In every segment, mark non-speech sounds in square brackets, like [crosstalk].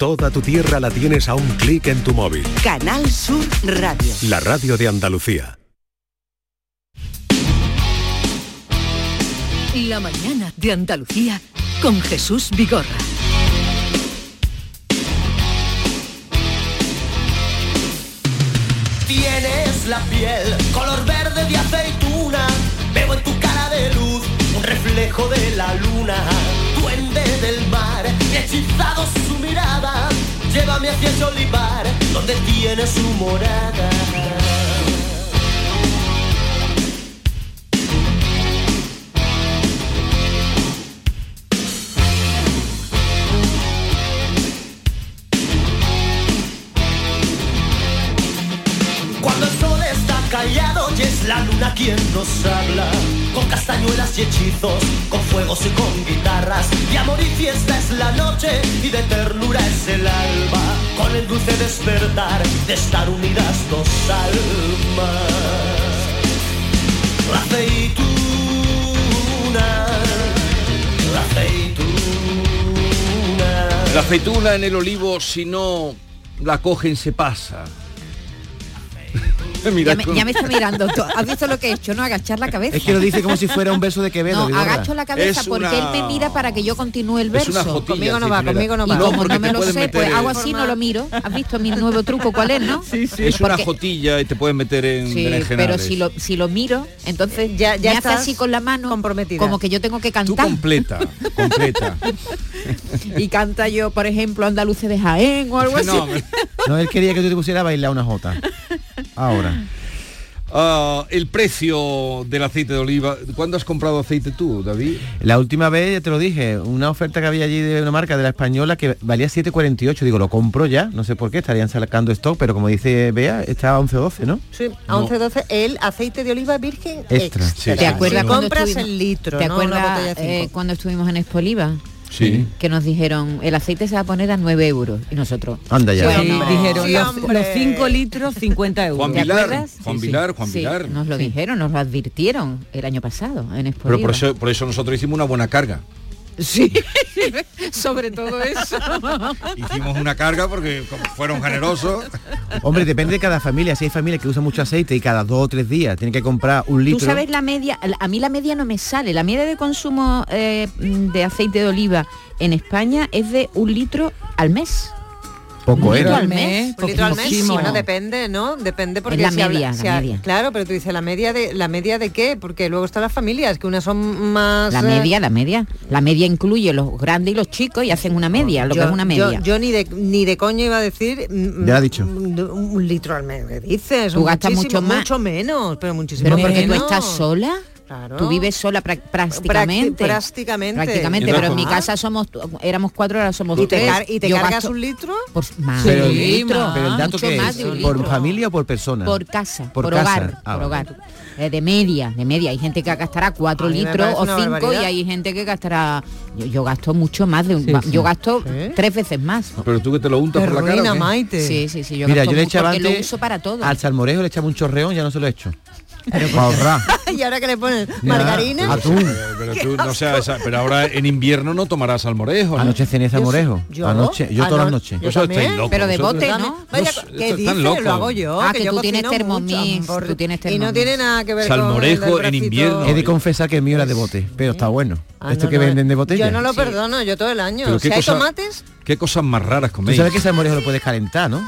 Toda tu tierra la tienes a un clic en tu móvil. Canal Sur Radio. La radio de Andalucía. La mañana de Andalucía con Jesús Vigorra. Tienes la piel color verde de aceituna. Veo en tu cara de luz un reflejo de la luna. Duende del hechizado su mirada. Llévame hacia ese olivar donde tiene su morada. La luna quien nos habla Con castañuelas y hechizos, con fuegos y con guitarras. Y amor y fiesta es la noche y de ternura es el alba. Con el dulce despertar de estar unidas dos almas. La aceituna, la aceituna La aceituna en el olivo, si no la cogen, se pasa. [laughs] Mira Ya me, con- ya me está mirando. tú. ¿Has visto lo que he hecho? No, agachar la cabeza. Es que lo dice como si fuera un verso de Quevedo. No, agacho la cabeza Es porque una- él me mira para que yo continúe el Es verso. una jotilla conmigo no va, conmigo no va. no, como porque no me lo sé, meter pues hago así, no lo miro. ¿Has visto mi nuevo truco cuál es, no? [laughs] Sí, Es una jotilla y te pueden meter en Sí, pero si lo, si lo miro, entonces Ya- ya me hace así con la mano, comprometida. como que yo tengo que Tú cantar. completa, completa. y canta yo, por ejemplo, Andaluce de Jaén o algo [laughs] así. No, él quería que tú te pusieras a bailar una jota. Ahora. Ah, el precio del aceite de oliva. ¿Cuándo has comprado aceite tú, David? La última vez, ya te lo dije, una oferta que había allí de una marca de la española que valía 7,48. Digo, lo compro ya, no sé por qué, estarían sacando stock, pero como dice Bea, está a 11 o 12, ¿no? Sí, a 11, 12, el aceite de oliva virgen Extra. extra. Sí, ¿Te acuerdas cuando compras el litro, ¿Te no acuerdas eh, cuando estuvimos en Expoliva? Sí. Que nos dijeron, el aceite se va a poner a 9 euros. Y nosotros, Anda ya. Sí, Sí, no. dijeron Sí, los, hombre. los 5 litros 50 euros. Juan ¿te Vilar? Juan Vilar, Juan sí, Vilar. nos lo dijeron, nos lo advirtieron el año pasado en Expoliva. Pero por eso, por eso nosotros hicimos una buena carga. Sí, [laughs] sobre todo eso. Hicimos una carga porque como fueron generosos. Hombre, depende de cada familia. Si hay familias que usan mucho aceite y cada dos o tres días tienen que comprar un litro. Tú sabes la media, a mí la media no me sale. La media de consumo eh, de aceite de oliva en España es de un litro al mes. Poco Un litro era. al mes. Un litro al mes, bueno, depende, ¿no? Depende porque Es la si habla- media, si la ha- media. Claro, pero tú dices la media de la media de qué? Porque luego están las familias, que unas son más La eh, media, la media. La media incluye los grandes y los chicos y hacen una media, lo que yo, es una media. Yo, ni de ni de coño iba a decir mm, Ya lo ha dicho. Un, un litro al mes, ¿qué dices? Tú gastas mucho más. mucho menos, pero muchísimo Pero porque tú menos. estás sola. Claro. Tú vives sola prá- prácticamente. Prácticamente. Prácticamente, pero en mi casa somos éramos cuatro, ahora somos ¿Y te, tres. car- y te Yo cargas gasto un litro? por más Pero, un litro, pero el dato mucho que más es, de un ¿por familia o por persona? por casa, Por por, casa. hogar, Ah, por hogar. Eh, de media, de media. Hay gente que gastará cuatro litros o cinco y hay gente que gastará. Yo, yo gasto mucho más de un. Sí. Yo gasto tres veces más. Pero tú que te lo untas por la cara. Ruina, ¿o qué? Maite. Sí, sí, sí. Yo Mira, gasto yo le echaba porque lo antes uso para todo. al salmorejo le echaba un chorreón, ya no se lo he hecho. Ahorrar. [laughs] y ahora que le ponen Ya, margarina. Atún. Eh, Pero, tú, [laughs] no seas esa- pero ahora en invierno no tomarás salmorejo. ¿no? Anoche cené salmorejo. yo- Anoche, yo todas las noches. yo también. locos, Pero de bote, ¿no? Vaya, ¿qué están dices? locos. Lo hago yo. Ah, que que yo tú tienes mucho. tú tienes Y no tiene nada que ver con Salmorejo en invierno. He de confesar que el mío era de bote, pero está bueno. Ah, Esto no, que no, venden de botella. Yo no lo perdono, yo todo el año. Pero Si hay tomates, ¿Qué cosas más raras Tú coméis? sabes que ese salmorejo lo puedes calentar, ¿no?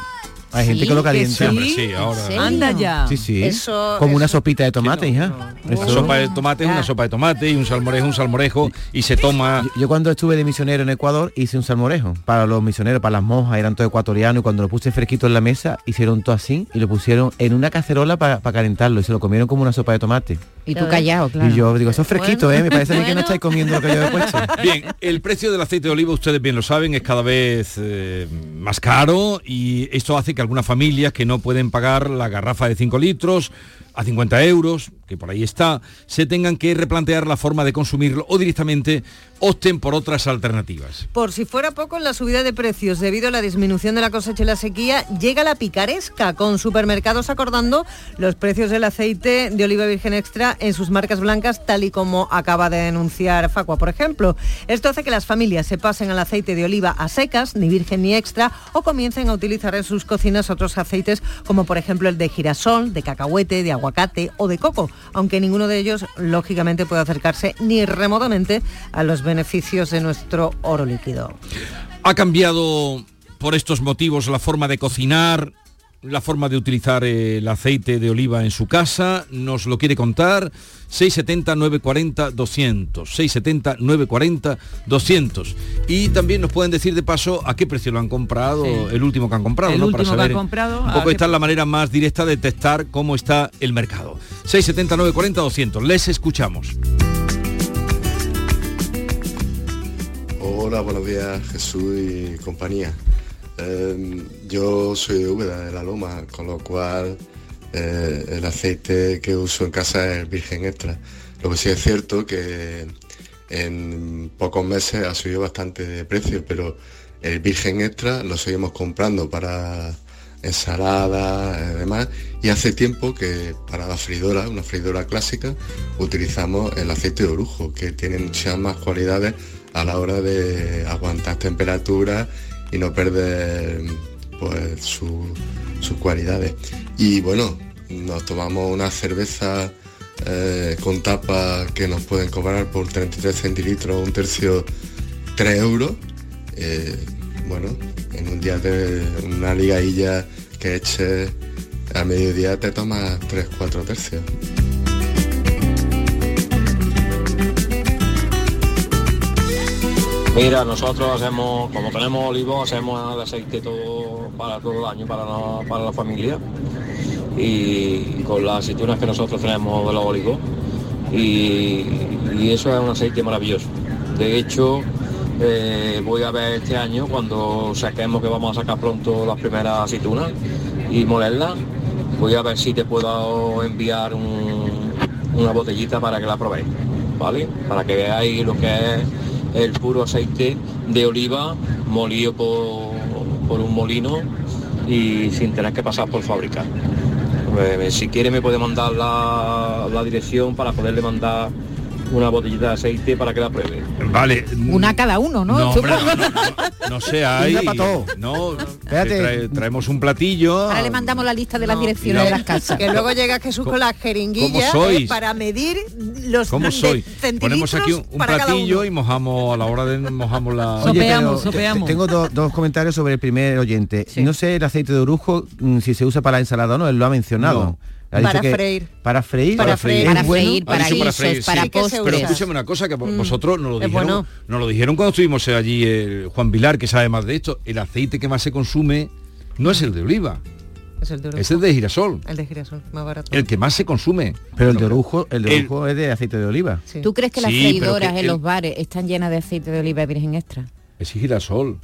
Hay gente que lo que calienta. Sí, hombre, sí, ¿En ahora. serio? anda ya. Sí, sí. Eso- Como una sopita de tomate, Sí, no, hija. Una sopa de tomate es una sopa de tomate y un salmorejo un salmorejo y se toma Yo, yo cuando estuve de misionero en Ecuador hice un salmorejo para los misioneros, para las monjas, eran todos ecuatorianos y cuando lo puse fresquito en la mesa hicieron todo así y lo pusieron en una cacerola para calentarlo y se lo comieron como una sopa de tomate. Y tú callado, claro. Y yo digo, eso es fresquito, Bueno. ¿eh? Me parece a mí que no Bueno. estáis comiendo lo que yo he puesto. [laughs] Bien, el precio del aceite de oliva, ustedes bien lo saben, es cada vez eh, más caro y esto hace que algunas familias que no pueden pagar la garrafa de 5 litros, a 50 euros, que por ahí está, se tengan que replantear la forma de consumirlo o directamente opten por otras alternativas. Por si fuera poco, en la subida de precios debido a la disminución de la cosecha y la sequía, llega la picaresca, con supermercados acordando los precios del aceite de oliva virgen extra en sus marcas blancas, tal y como acaba de denunciar Facua, por ejemplo. Esto hace que las familias se pasen al aceite de oliva a secas, ni virgen ni extra, o comiencen a utilizar en sus cocinas otros aceites, como por ejemplo el de girasol, de cacahuete, de aguacate o de coco, aunque ninguno de ellos, lógicamente, puede acercarse ni remotamente a los beneficios de nuestro oro líquido. Ha cambiado por estos motivos la forma de cocinar, la forma de utilizar el aceite de oliva en su casa, nos lo quiere contar 670 940 200, 670 940 200. Y también nos pueden decir de paso a qué precio lo han comprado, Sí. el último que han comprado, El ¿no? último que han comprado, un poco esta es la manera más directa de testar cómo está el mercado. 670 940 200. Les escuchamos. Hola, buenos días Jesús y compañía. Eh, yo soy de Úbeda, de la Loma, con lo cual eh, el aceite que uso en casa es virgen extra. Lo que sí es cierto que en pocos meses ha subido bastante de precio, pero el virgen extra lo seguimos comprando para ensaladas y demás. Y hace tiempo que para la freidora, una freidora clásica, utilizamos el aceite de orujo, que tiene muchas más cualidades a la hora de aguantar temperaturas y no perder pues su- sus cualidades. Y bueno, nos tomamos una cerveza eh, con tapa que nos pueden cobrar por 33 centilitros, un tercio, 3 euros. Eh, bueno, en un día de una ligailla que eche a mediodía te tomas 3-4 tercios. Mira, nosotros hacemos, como tenemos olivos, hacemos el aceite todo para todo el año, para la, familia. Y con las aceitunas que nosotros tenemos de los olivos. Y, eso es un aceite maravilloso. De hecho, eh, voy a ver este año, cuando saquemos que vamos a sacar pronto las primeras aceitunas y molerlas, voy a ver si te puedo enviar un- una botellita para que la probéis, ¿vale? Para que veáis lo que es el puro aceite de oliva molido por, por un molino y sin tener que pasar por fábrica. Eh, si quiere me puede mandar la, la dirección para poderle mandar una botellita de aceite para que la pruebe. Vale. Una cada uno, ¿no? No, hombre, no, no, no sé, [laughs] hay... Una pa' todo. No, Espérate. trae- traemos un platillo. Ahora le mandamos la lista de las direcciones no. de las casas. Que luego llega Jesús con la jeringuilla ¿Cómo eh, para medir los ¿Cómo soy? Ponemos aquí un, un para platillo y mojamos a la hora de mojamos la. Oye, Sopeamos, pero sopeamos. Tengo do- dos comentarios sobre el primer oyente. Sí. No sé el aceite de orujo mm, si se usa para la ensalada o no, él lo ha mencionado. No. Para freír. Para freír. Para freír. Para freír, para dicho para freír, para sí. Sí que se postres. Pero usa. escúchame una cosa que Mm. vosotros nos lo dijeron, bueno. nos lo dijeron cuando estuvimos allí el Juan Vilar, que sabe más de esto. El aceite que más se consume no es el de oliva, Es el de orujo. es de girasol. El de girasol, más barato. El que más se consume. Pero el de orujo, el de El- orujo es de aceite de oliva. Sí. ¿Tú crees que las Sí, pero freidoras que en el- los bares están llenas de aceite de oliva virgen extra? Es girasol.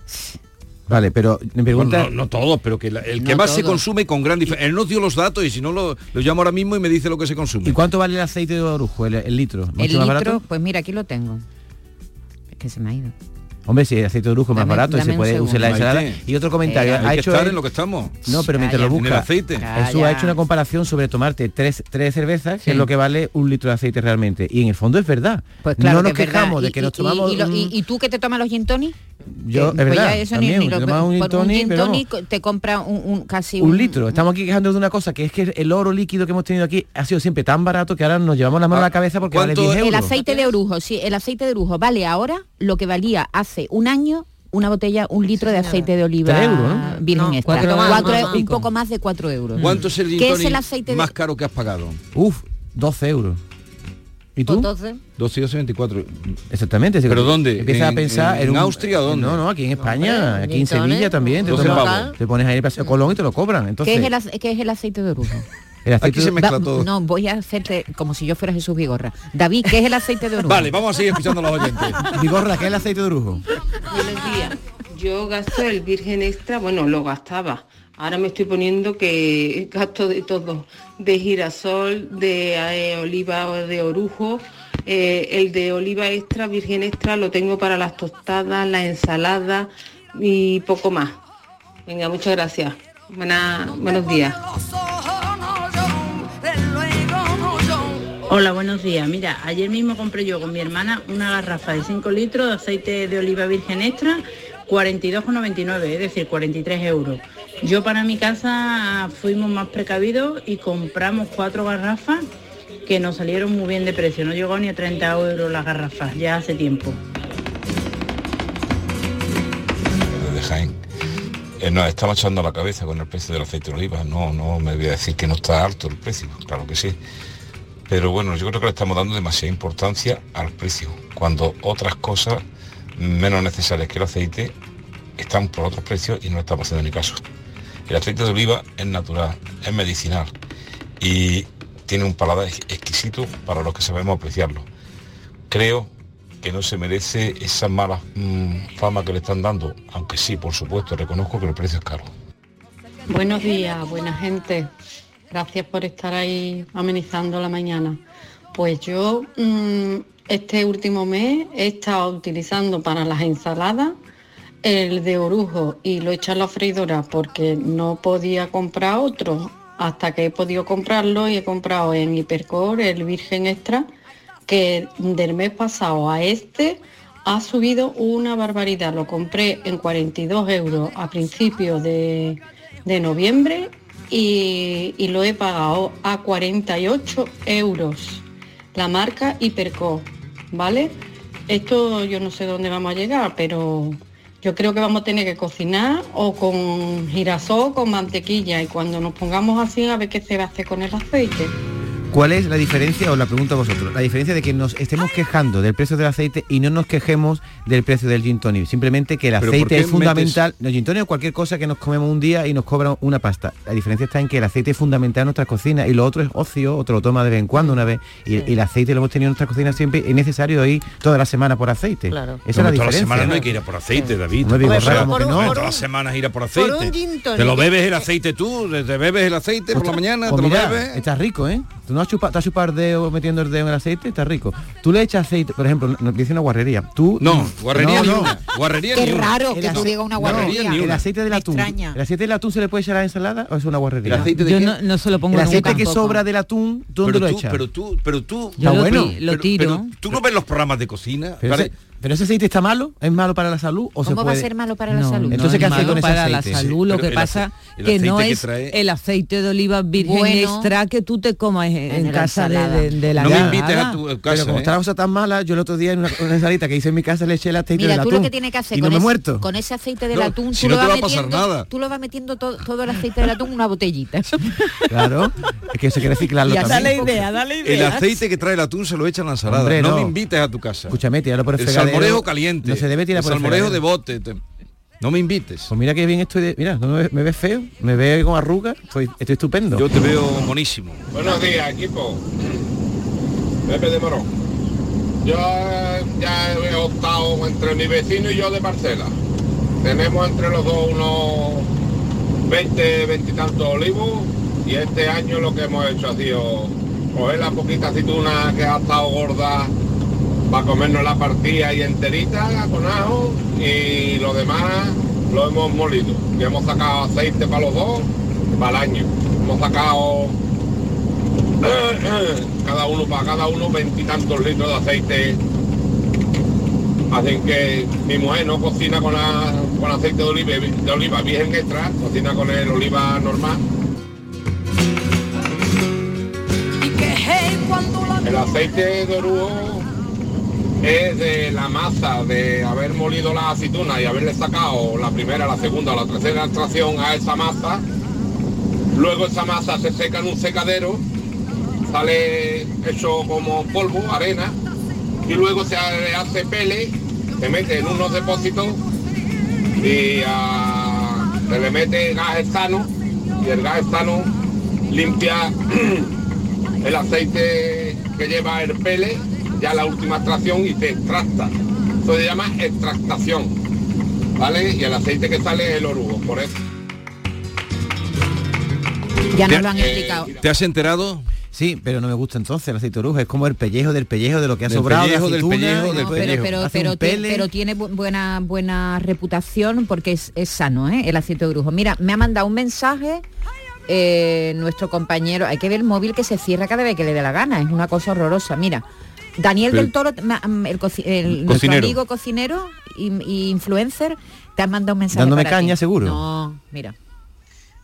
Vale, pero me No, pregunta... no, no todos, pero que la- el que No más se consume con gran diferencia. Él nos dio los datos y si no lo, lo llamo ahora mismo y me dice lo que se consume. ¿Y cuánto vale el aceite de orujo, el, el litro? ¿Mucho El más litro, barato? pues mira, aquí lo tengo. Es que se me ha ido. Hombre, si el aceite de orujo es más barato y se puede usar la ensalada. Y otro comentario, Eh, ha Hay que hecho estar él- en lo que estamos. No, pero mientras lo Calla. En el busca, aceite. Jesús ha hecho una comparación sobre tomarte tres, tres cervezas, que es lo que vale un litro de aceite realmente. Y en el fondo es verdad. Pues claro no nos que verdad. quejamos de Y- que nos y- tomamos... y, lo- un- y- y tú que te tomas los gin tonic? Yo, Eh, es pues verdad, ya eso también, ni, ni te lo, tomas un gin por un tonic, gin pero vamos, tonic te compra un, un- casi un litro. Estamos aquí quejando de una cosa que es que el oro líquido que hemos tenido aquí ha sido siempre tan barato que ahora nos llevamos la mano a la cabeza porque vale ¿cuánto 10 es? euros. El aceite de orujo, sí, el aceite de orujo vale ahora lo que valía hace un año una botella, un litro de aceite de oliva Tres euros, ¿no? virgen No, extra. cuatro más, Cuatro más, más. un poco más de 4 euros. ¿Cuánto es el ¿Qué es tonic el aceite de- más caro que has pagado? Uf, 12 euros. ¿Y tú? Entonces, 224. Exactamente. ¿Pero dónde? Empiezas a ¿En- pensar en un- Austria o dónde? No, no, aquí en España, Hombre, aquí en Sevilla también. Te, 12 tomas- pavos. te pones ahí en el Paseo Colón y te lo cobran. Entonces, ¿Qué es, el, ace- qué es el aceite de orujo? [laughs] el aceite Aquí se mezcla todo. No, voy a hacerte como si yo fuera Jesús Vigorra. David, ¿qué es el aceite de orujo? Vale, vamos a seguir escuchando a los oyentes. [laughs] Vigorra, ¿qué es el aceite de orujo? Buenos días. Yo gasto el virgen extra, bueno, lo gastaba Ahora me estoy poniendo que gasto de todo, de girasol, de eh, oliva de orujo. Eh, el de oliva extra, virgen extra, lo tengo para las tostadas, la ensalada y poco más. Venga, muchas gracias. Buena- buenos días. Hola, buenos días. Mira, ayer mismo compré yo con mi hermana una garrafa de 5 litros de aceite de oliva virgen extra, 42,99, es decir, 43 euros. Yo para mi casa fuimos más precavidos y compramos cuatro garrafas que nos salieron muy bien de precio. No llegó ni a 30 euros las garrafas, ya hace tiempo. de Jaén. Eh, nos estamos echando la cabeza con el precio del aceite de oliva. No, no me voy a decir que no está alto el precio, claro que sí. Pero bueno, yo creo que le estamos dando demasiada importancia al precio, cuando otras cosas menos necesarias que el aceite están por otros precios y no estamos haciendo ni caso. El aceite de oliva es natural, es medicinal y tiene un paladar ex- exquisito para los que sabemos apreciarlo. Creo que no se merece esa mala mm, fama que le están dando, aunque sí, por supuesto, reconozco que el precio es caro. Buenos días, buena gente. Gracias por estar ahí amenizando la mañana. Pues yo mm, este último mes he estado utilizando para las ensaladas el de orujo y lo he hecho a la freidora porque no podía comprar otro hasta que he podido comprarlo y he comprado en Hipercore el Virgen Extra que del mes pasado a este ha subido una barbaridad. Lo compré en 42 euros a principios de, de noviembre y, lo he pagado a 48 euros. La marca Hiperco, ¿vale? Esto yo no sé dónde vamos a llegar, pero yo creo que vamos a tener que cocinar o con girasol o con mantequilla y cuando nos pongamos así a ver qué se va a hacer con el aceite. ¿Cuál es la diferencia, os la pregunto a vosotros, la diferencia de que nos estemos quejando del precio del aceite y no nos quejemos del precio del gin tonic? Simplemente que el ¿Pero por aceite es fundamental, no gin tonic o cualquier cosa que nos comemos un día y nos cobra una pasta. La diferencia está en que el aceite es fundamental en nuestras cocinas y lo otro es ocio, otro lo toma de vez en cuando una vez y, y el aceite lo hemos tenido en nuestras cocinas siempre, es necesario ir toda la semana por aceite. Claro. Esa es la Como todas las diferencia. semanas no hay que ir a por aceite, David. No digo O sea, como que no. no Por todas un- las semanas ir a por por un aceite. gin tonic. Te lo bebes el aceite tú, te bebes el aceite por la mañana, Pues te lo mira, bebes. Está rico, ¿eh? Tú no has chupado, te has chupado el dedo metiendo el dedo en el aceite, está rico. Tú le echas aceite, por ejemplo, nos dice una guarrería. Tú No, guarrería no, ni no. una. Guarrería Qué ni raro que tú digas una no, guarrería. El aceite del atún. extraña. ¿El aceite del atún se le puede echar a la ensalada o es una guarrería? ¿El aceite de Yo qué? no, no se lo pongo el nunca aceite que tampoco. sobra del atún, ¿tú ¿dónde pero lo tú, echas? pero tú, pero tú, Yo lo, bueno. lo pero- tiro. pero tú no ves los programas de cocina. pero, Vale, ese, pero ese aceite está malo, es malo para la salud o se ¿Cómo va a puede. ser malo para la salud? no Entonces, es ¿qué hace malo con ese para la salud? Sí, lo pero que el pasa el que no que es trae- el aceite de oliva virgen Bueno. extra que tú te comas en, En en la casa de, ensalada. de- de la no me invites a tu Pero casa. como ¿eh? está la cosa tan mala, yo el otro día en una, una ensalita que hice en mi casa le eché el aceite Mira, del tú atún. lo que tienes que hacer y con, no me he ese, muerto. con ese aceite del No, atún, si tú, no lo te vas va a pasar metiendo, nada. tú lo vas metiendo todo, todo el aceite del atún en una botellita. [laughs] Claro, es que eso hay que reciclarlo Ya también. dale idea, dale El idea. aceite que trae el atún se lo echa en la ensalada. No. me invites a tu casa. Escúchame, tíralo por el, el fregadero. Salmorejo caliente. No se debe tirar el por el salmorejo de bote. te- No me invites. Pues mira que bien estoy de... Mira, no me, me ves feo, me ves con arrugas, estoy, estoy estupendo. Yo te veo monísimo. Buenos días, equipo. Pepe de Morón. Yo ya he optado entre mi vecino y yo de parcela. Tenemos entre los dos unos 20, 20 y tantos olivos y este año lo que hemos hecho ha sido coger la poquita aceituna que ha estado gorda para comernos la partida y enterita con ajo y lo demás lo hemos molido. Y hemos sacado aceite para los dos para el año. Hemos sacado [clears throat] cada uno para cada uno veintitantos litros de aceite. Así que mi mujer no cocina con, la- con aceite de oliva, de oliva virgen extra, cocina con el oliva normal. El aceite de orujo es de la masa de haber molido la aceituna y haberle sacado la primera, la segunda o la tercera extracción a esa masa. Luego esa masa se seca en un secadero, sale hecho como polvo, arena, y luego se hace pele, se mete en unos depósitos y ah, se le mete gas estano y el gas estano limpia [clears throat] el aceite que lleva el pele, ya la última extracción y se extracta. Eso se llama extractación, ¿vale? Y el aceite que sale es el orujo, por eso. Ya ¿Te nos lo han eh, explicado. ¿Te has enterado? Sí, pero no me gusta entonces el aceite de orujo. Es como el pellejo del pellejo de lo que ha Del sobrado. de pellejo, del pellejo, y del después pero, pero, tiene bu- buena buena reputación porque es, es sano ¿eh? el aceite de brujo. Mira, me ha mandado un mensaje eh, nuestro compañero, hay que ver el móvil que se cierra cada vez que le dé la gana, es una cosa horrorosa. Mira, Daniel del Toro, mm, el, el- nuestro Cocinero. amigo cocinero y, y influencer, te ha mandado un mensaje. Dándome para caña, ti. seguro. No, mira.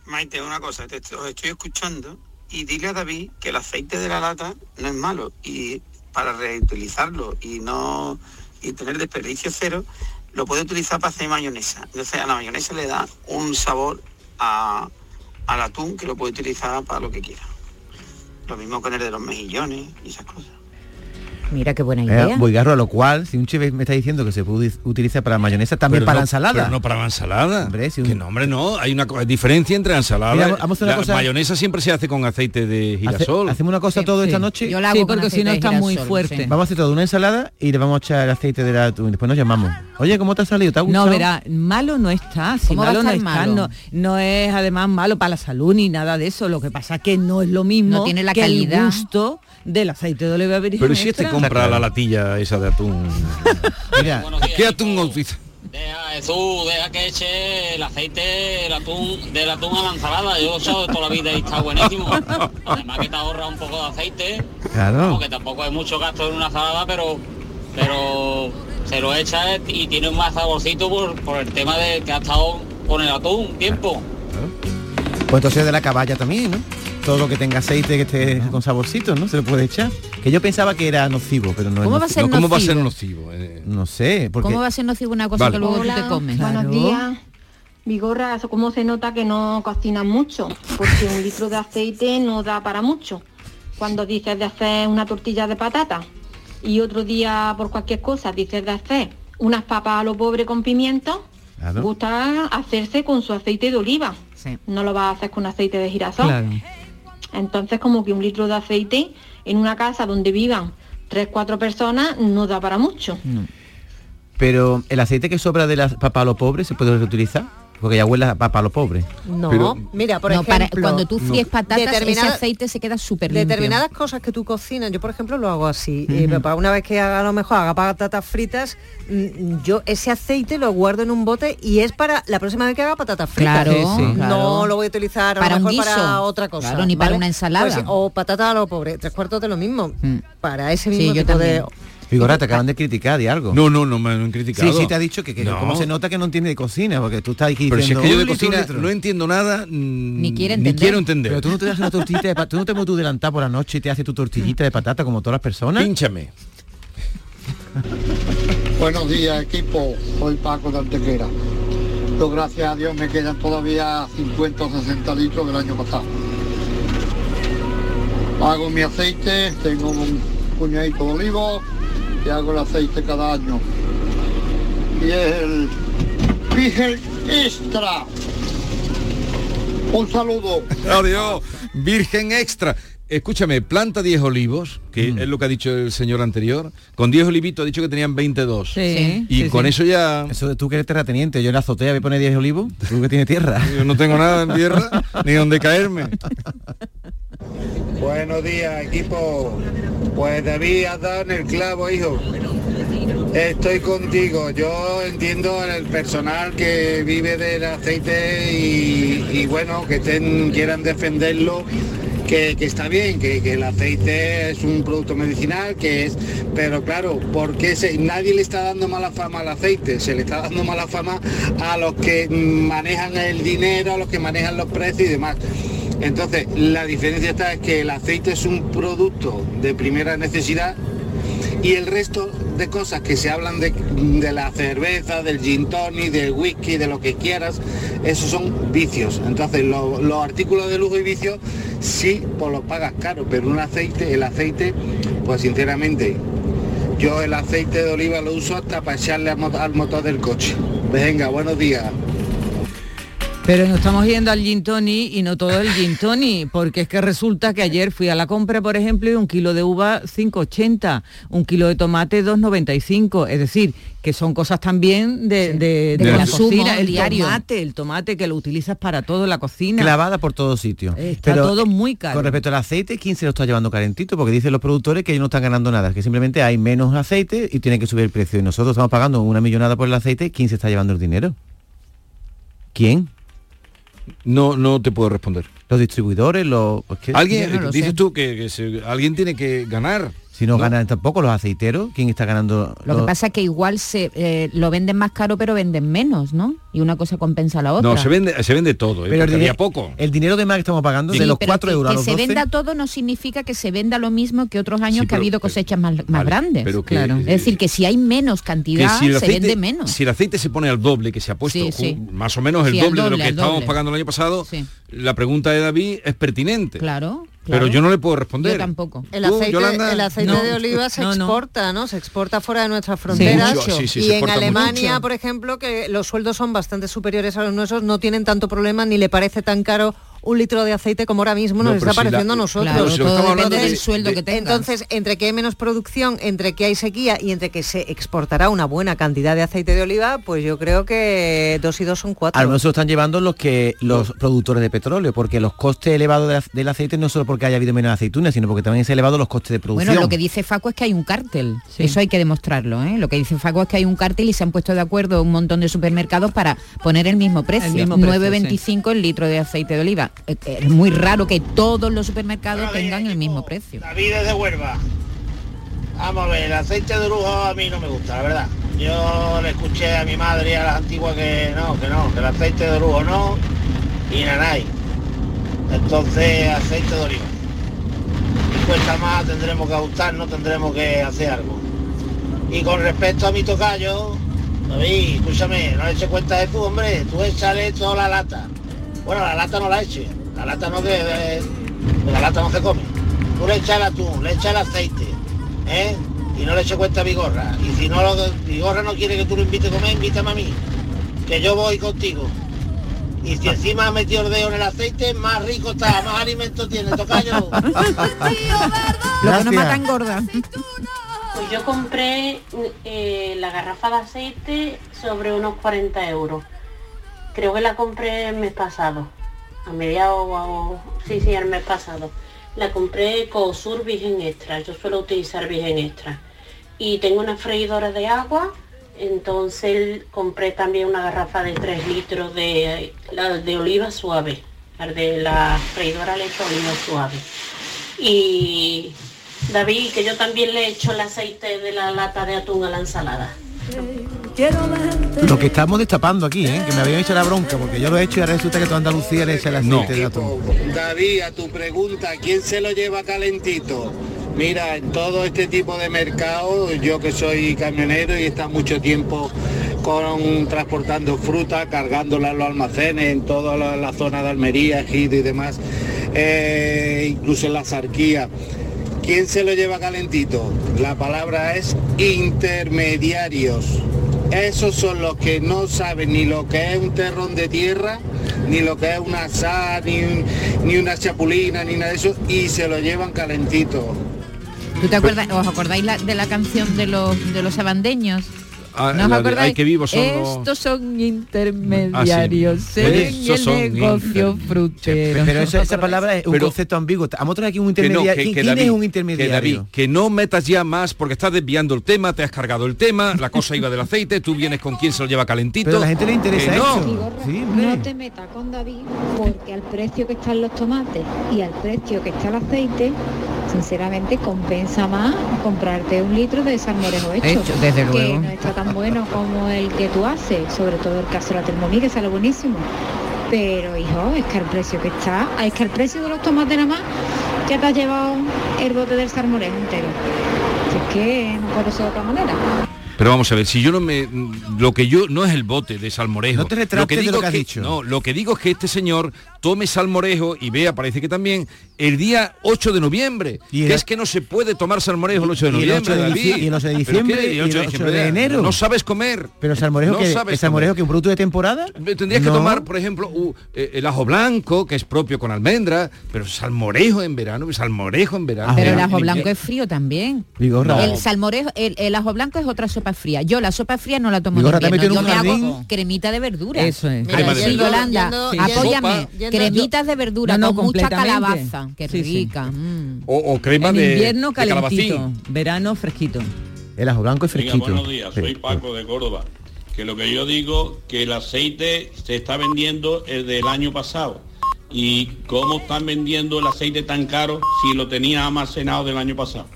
Maite, una cosa, te, os estoy escuchando y dile a David que el aceite de la lata no es malo y para reutilizarlo y no y tener desperdicio cero, lo puede utilizar para hacer mayonesa. Entonces a la mayonesa le da un sabor a- al atún que lo puede utilizar para lo que quiera. Lo mismo con el de los mejillones y esas cosas. Mira qué buena Eh, idea. Boigarro, a lo cual, si un chef me está diciendo que se puede ut- utilizar para mayonesa, también Pero para no- la ensalada. pero no para la ensalada. Hombre, si un- Que no, hombre, no. Hay una diferencia entre la ensalada. Mira, vamos a hacer una la cosa- mayonesa siempre se hace con aceite de Hace- girasol. hacemos una cosa todo esta noche. Yo la hago Sí, porque si no está muy fuerte. sí. Vamos a hacer todo una ensalada y le vamos a echar el aceite de la Después nos llamamos. Oye, ¿cómo te ha salido? ¿Te ha gustado? No, verá, malo no está, si ¿Cómo va a malo no está, malo? no, no es además malo para la salud ni nada de eso, lo que pasa que no es lo mismo No tiene la que calidad. el gusto del aceite de oliva virgen Pero si este compra la latilla esa de atún. [laughs] Mira, ¿Qué atún utiliza? Deja, Jesús, deja que eche el aceite, el atún, del atún a la ensalada. Yo lo he usado de toda la vida y está buenísimo. Además que te ahorra un poco de aceite. Claro. Porque tampoco hay mucho gasto en una ensalada, pero pero se lo echa y tiene un más saborcito por, por el tema de que ha estado con el atún tiempo. Pues entonces de la caballa también, ¿no? Todo lo que tenga aceite que esté con saborcito, ¿no? Se le puede echar. Que yo pensaba que era nocivo, pero no ¿Cómo es va a ser nocivo. ¿Cómo va a ser nocivo? nocivo? Eh, No sé, porque... ¿Cómo va a ser nocivo una cosa Vale. que luego tú Hola, te comes? Buenos días. Vigorra, eso cómo se nota que no cocinan mucho, porque un litro de aceite no da para mucho. Cuando dices de hacer una tortilla de patata y otro día por cualquier cosa dices de hacer unas papas a lo pobre con pimiento, Claro. gusta hacerse con su aceite de oliva. Sí. No lo vas a hacer con aceite de girasol. Claro. Entonces como que un litro de aceite en una casa donde vivan tres, cuatro personas no da para mucho. Pero el aceite que sobra de la papa a lo pobre se puede reutilizar. Porque ya huele a papa a lo pobre. No, Pero- mira, por No, para- ejemplo, cuando tú fríes patatas, ese aceite se queda súper limpio. determinadas cosas que tú cocinas, yo por ejemplo lo hago así, eh, para una vez que haga a lo mejor haga patatas fritas, mm, yo ese aceite lo guardo en un bote y es para la próxima vez que haga patatas fritas. Claro, Sí, sí. claro. no lo voy a utilizar a Para lo un mejor para guiso. otra cosa. Claro, ni para ¿vale? una ensalada. Pues sí, o patatas a lo pobre, tres cuartos de lo mismo. Mm. Para ese Sí, mismo yo tipo de... Vigora, te acaban de criticar de algo. No, no, no me han criticado. Sí, sí, te ha dicho que, que No. cómo se nota que no entiende de cocina, porque tú estás aquí Pero si es que yo de "Un litro, cocina un litro". no entiendo nada mm, Ni quiere ni quiero entender. Pero tú no te das una tortillita de patata, tú no te puedes tú delantar por la noche y te haces tu tortillita de patata como todas las personas. Pínchame. [laughs] Buenos días equipo, soy Paco de Antequera. Yo gracias a Dios me quedan todavía 50 o 60 litros del año pasado. Hago mi aceite, tengo un puñadito de olivo y hago el aceite cada año. Y es el Virgen Extra. Un saludo. [laughs] Adiós. Virgen extra. Escúchame, planta 10 olivos, que Mm. es lo que ha dicho el señor anterior. Con 10 olivitos ha dicho que tenían 22. Sí, Y sí, con sí. eso ya... Eso de tú que eres terrateniente, yo en la azotea voy a poner 10 olivos, tú que tienes tierra. Yo no tengo nada en tierra, ni donde caerme. [laughs] Buenos días, equipo. Pues David, has dado en el clavo, hijo. Estoy contigo. Yo entiendo el personal que vive del aceite y, bueno, que quieran defenderlo. Que, está bien, que, el aceite es un producto medicinal, que es, pero claro, porque nadie le está dando mala fama al aceite, se le está dando mala fama a los que manejan el dinero, a los que manejan los precios y demás. Entonces, la diferencia está es que el aceite es un producto de primera necesidad y el resto de cosas que se hablan de, de la cerveza, del gin tonic, del whisky, de lo que quieras, esos son vicios. Entonces, lo- los artículos de lujo y vicio sí, pues los pagas caro, pero un aceite, el aceite, pues sinceramente, yo el aceite de oliva lo uso hasta para echarle al motor del coche. Venga, buenos días. Pero no estamos yendo al gin tonic y no todo el gin tonic, porque es que resulta que ayer fui a la compra, por ejemplo, y un kilo de uva 5,80, un kilo de tomate 2,95, es decir, que son cosas también de, de- de De la consumo cocina, el diario. tomate, el tomate que lo utilizas para todo en la cocina. Clavada por todos sitios. Está todo muy caro. Con respecto al aceite, ¿quién se lo está llevando calentito? Porque dicen los productores que ellos no están ganando nada, que simplemente hay menos aceite y tienen que subir el precio. Y nosotros estamos pagando una millonada por el aceite, ¿quién se está llevando el dinero? ¿Quién? No, no te puedo responder. Los distribuidores, los... pues, ¿qué? Alguien, dices tú que, que se- alguien tiene que ganar. Si no, ganan tampoco los aceiteros, ¿quién está ganando? Lo que pasa es que igual se eh, lo venden más caro pero venden menos, ¿no? Y una cosa compensa a la otra. No, se vende, se vende todo, ¿eh? Pero el, poco. el dinero de más que estamos pagando, Sí, de los pero 4 que- euros a que los se 12, venda todo no significa que se venda lo mismo que otros años Sí, que ha habido cosechas más, más grandes. pero que- claro. Es decir, que si hay menos que cantidad, si el, se aceite, vende menos. si el aceite se pone al doble que se ha puesto, Sí, sí. ju- más o menos el Sí, al doble, de lo doble, que estábamos doble. pagando el año pasado, Sí. la pregunta de David es pertinente. Claro. Pero yo no le puedo responder. Yo tampoco. El ¿Tú, aceite, Yolanda? el aceite No. de oliva se No, exporta, ¿no? Se exporta fuera de nuestras fronteras. Mucho, sí, sí, se y en Alemania, mucho. por ejemplo, que los sueldos son bastante superiores a los nuestros, no tienen tanto problema ni le parece tan caro un litro de aceite como ahora mismo No, nos está si la- pareciendo a nosotros. Claro, estamos hablando del de- sueldo de- que tengas. Entonces, entre que hay menos producción, entre que hay sequía y entre que se exportará una buena cantidad de aceite de oliva, pues yo creo que dos y dos son cuatro. a lo mejor se lo están llevando los que los productores de petróleo, porque los costes elevados de- del aceite no solo porque haya habido menos aceitunas, sino porque también se han elevado los costes de producción. Bueno, lo que dice Faco es que hay un cártel. Eso hay que demostrarlo. ¿eh? Lo que dice Faco es que hay un cártel y se han puesto de acuerdo un montón de supermercados para poner el mismo precio. mismo precio, 9,25 el litro de aceite de oliva. Eh, eh, Es muy raro que todos los supermercados tengan el mismo precio. David es de Huelva. Vamos a ver, el aceite de lujo a mí no me gusta, la verdad. Yo le escuché a mi madre y a las antiguas que no, que no, que el aceite de lujo no y nanay. Entonces, aceite de oliva. Si cuesta más, tendremos que ajustarnos, tendremos que hacer algo. Y con respecto a mi tocayo, David, escúchame, no le eches cuenta de tú, hombre, tú échale toda la lata. Bueno, la lata no la eches, la lata no que eh, la lata no se come. Tú le echas el atún, le echas el aceite, ¿eh? Y no le eches cuenta a Vigorra. Y si no lo, Vigorra no quiere que tú lo invites a comer, invítame a mí. Que yo voy contigo. Y si encima has metido el dedo en el aceite, más rico está, más alimento tiene, tocayo. [laughs] Lo que no mata engorda. Pues yo compré eh, la garrafa de aceite sobre unos 40 euros. Creo que la compré el mes pasado. A mediados, o- sí, sí, el mes pasado. La compré con Sur Virgen Extra. Yo suelo utilizar Virgen Extra. Y tengo una freidora de agua. Entonces compré también una garrafa de 3 litros de, de oliva suave. De la freidora le echo oliva suave. Y David, que yo también le echo el aceite de la lata de atún a la ensalada. Lo que estamos destapando aquí, ¿eh? que me habían hecho la bronca, porque yo lo he hecho y ahora resulta que toda Andalucía le echa el aceite de atún. David, a tu pregunta, ¿quién se lo lleva calentito? Mira, en todo este tipo de mercado, yo que soy camionero y he estado mucho tiempo con transportando fruta, cargándola en los almacenes, en toda la, la zona de Almería, Ejido y demás, eh, incluso en la Sarquía. ¿Quién se lo lleva calentito? La palabra es intermediarios. Esos son los que no saben ni lo que es un terrón de tierra, ni lo que es una sal, ni, ni una chapulina, ni nada de eso, y se lo llevan calentito. ¿Tú te acuerdas, os acordáis de la canción de los de los abandeños? Ah, ¿No acordáis? Ay, vivos son los- Estos son intermediarios Ah, sí. en Estos el son negocio inter- frutero. Pero eso- esa palabra es un Pero- concepto ambiguo. Vamos a traer aquí un Que no, intermediario. que- ¿Quién, que quién David, es un Que intermediario? David, que no metas ya más porque estás desviando el tema, te has cargado el tema, la cosa iba del aceite, tú vienes con quien se lo lleva calentito. Pero a la gente le interesa Que no. eso. Sí, No hombre. te metas con David porque al precio que están los tomates y al precio que está el aceite, sinceramente compensa más comprarte un litro de salmorejo hecho. Hecho, desde que luego. no está tan bueno como el que tú haces, sobre todo el caso de la Thermomix, que sale buenísimo. Pero hijo, es que el precio que está, es que el precio de los tomates nada más ya te has llevado el bote del salmorejo entero. Si es que no puede ser de otra manera. Pero vamos a ver, si yo no me... Lo que yo... No es el bote de salmorejo. No te retrates de lo digo que has es dicho. No, lo que digo es que este señor tome salmorejo y vea, parece que también, el día 8 de noviembre. Y el- que es que no se puede tomar salmorejo el 8 de y el noviembre, 8 de David. dici- y el 8 de ¿Pero diciembre, y el 8 de diciembre, enero. No sabes comer. Pero salmorejo No que sabes es salmorejo que un producto de temporada. Tendrías que tomar, por ejemplo, uh, eh, el ajo blanco, que es propio con almendra, pero salmorejo en verano, salmorejo en verano. Pero el ajo blanco es frío también. Vigorra. El salmorejo, el, el ajo blanco es otra sopa fría. Yo la sopa fría no la tomo en Vigorra, invierno. Yo me hago cremita de verdura. Eso es. Mira, Crema de sí. Yolanda, sí, apóyame. Cremitas de verdura No, con mucha completamente. Calabaza. Qué Sí, sí. rica. mm. O, o crema en de, invierno de calentito, verano fresquito. El ajo blanco es Venga, fresquito. buenos días, soy Paco de Córdoba. Que lo que yo digo, que el aceite se está vendiendo el del año pasado. ¿Y cómo están vendiendo el aceite tan caro si lo tenía almacenado del año pasado?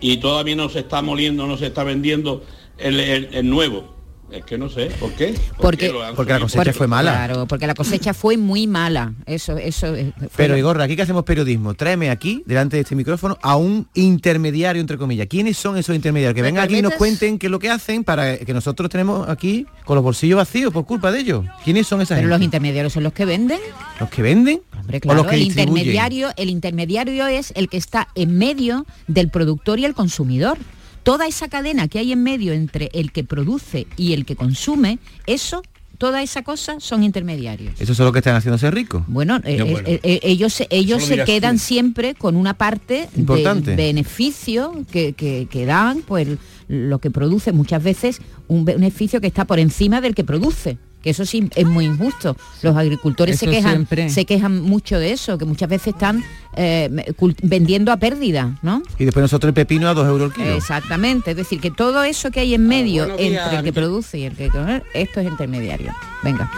Y todavía no se está moliendo, no se está vendiendo el, el- el nuevo. Es que no sé, ¿por qué? ¿Por Porque- qué Porque la cosecha fue mala. Claro, porque la cosecha fue muy mala. Eso, eso. eh, Pero lo- Igor, aquí que hacemos periodismo, tráeme aquí, delante de este micrófono, a un intermediario, entre comillas. ¿Quiénes son esos intermediarios? Que ¿Me vengan aquí y nos cuenten qué es lo que hacen para que nosotros tenemos aquí con los bolsillos vacíos por culpa de ellos. ¿Quiénes son esas pero los intermediarios son los que venden. ¿Los que venden? Hombre, ¿O claro, los que el distribuyen? intermediario, el intermediario es el que está en medio del productor y el consumidor. Toda esa cadena que hay en medio entre el que produce y el que consume, eso, toda esa cosa son intermediarios. Esos son los que están haciéndose ricos. Bueno, eh, No, eh, bueno. eh, eh, ellos, se- ellos Eso lo quedan tú. siempre con una parte Importante. de beneficio que, que- que dan, pues lo que produce muchas veces un beneficio que está por encima del que produce. Que eso sí es muy injusto. Los agricultores se quejan, siempre. se quejan mucho de eso, que muchas veces están eh, vendiendo a pérdida, ¿no? Y después nosotros el pepino a dos euros el kilo. Exactamente, es decir, que todo eso que hay en medio días, entre el que produce y el que esto es intermediario. Venga,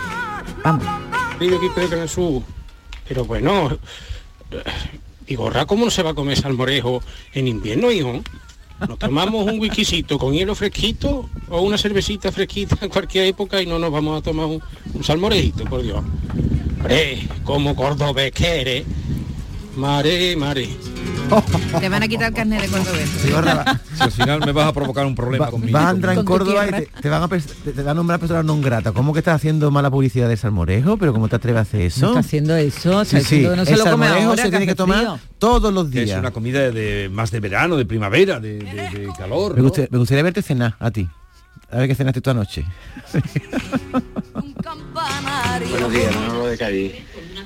vamos. Pero bueno, eh, y gorra, ¿cómo no se va a comer salmorejo en invierno, hijo? Nos tomamos un whiskycito con hielo fresquito o una cervecita fresquita en cualquier época y no nos vamos a tomar un, salmorejito, por Dios. Hombre, como cordobés que. Mare, mare. Te van a quitar el carnet de cordobés. Va- Si al final me vas a provocar un problema va- conmigo. vas a entrar en Córdoba y te, te van a, te, te van a nombrar persona non grata. ¿Cómo que estás haciendo mala publicidad de salmorejo? ¿Pero cómo te atreves a hacer No eso? está haciendo eso, Sí, sí, no se el lo come salmorejo ahora, se tiene que tomar frío. todos los Que es días. una comida de más de verano, de primavera, de, de- de calor. Me, ¿no? gustaría, me gustaría verte cenar a ti. A ver qué cenaste tú anoche. Buenos días, Manolo de Cádiz.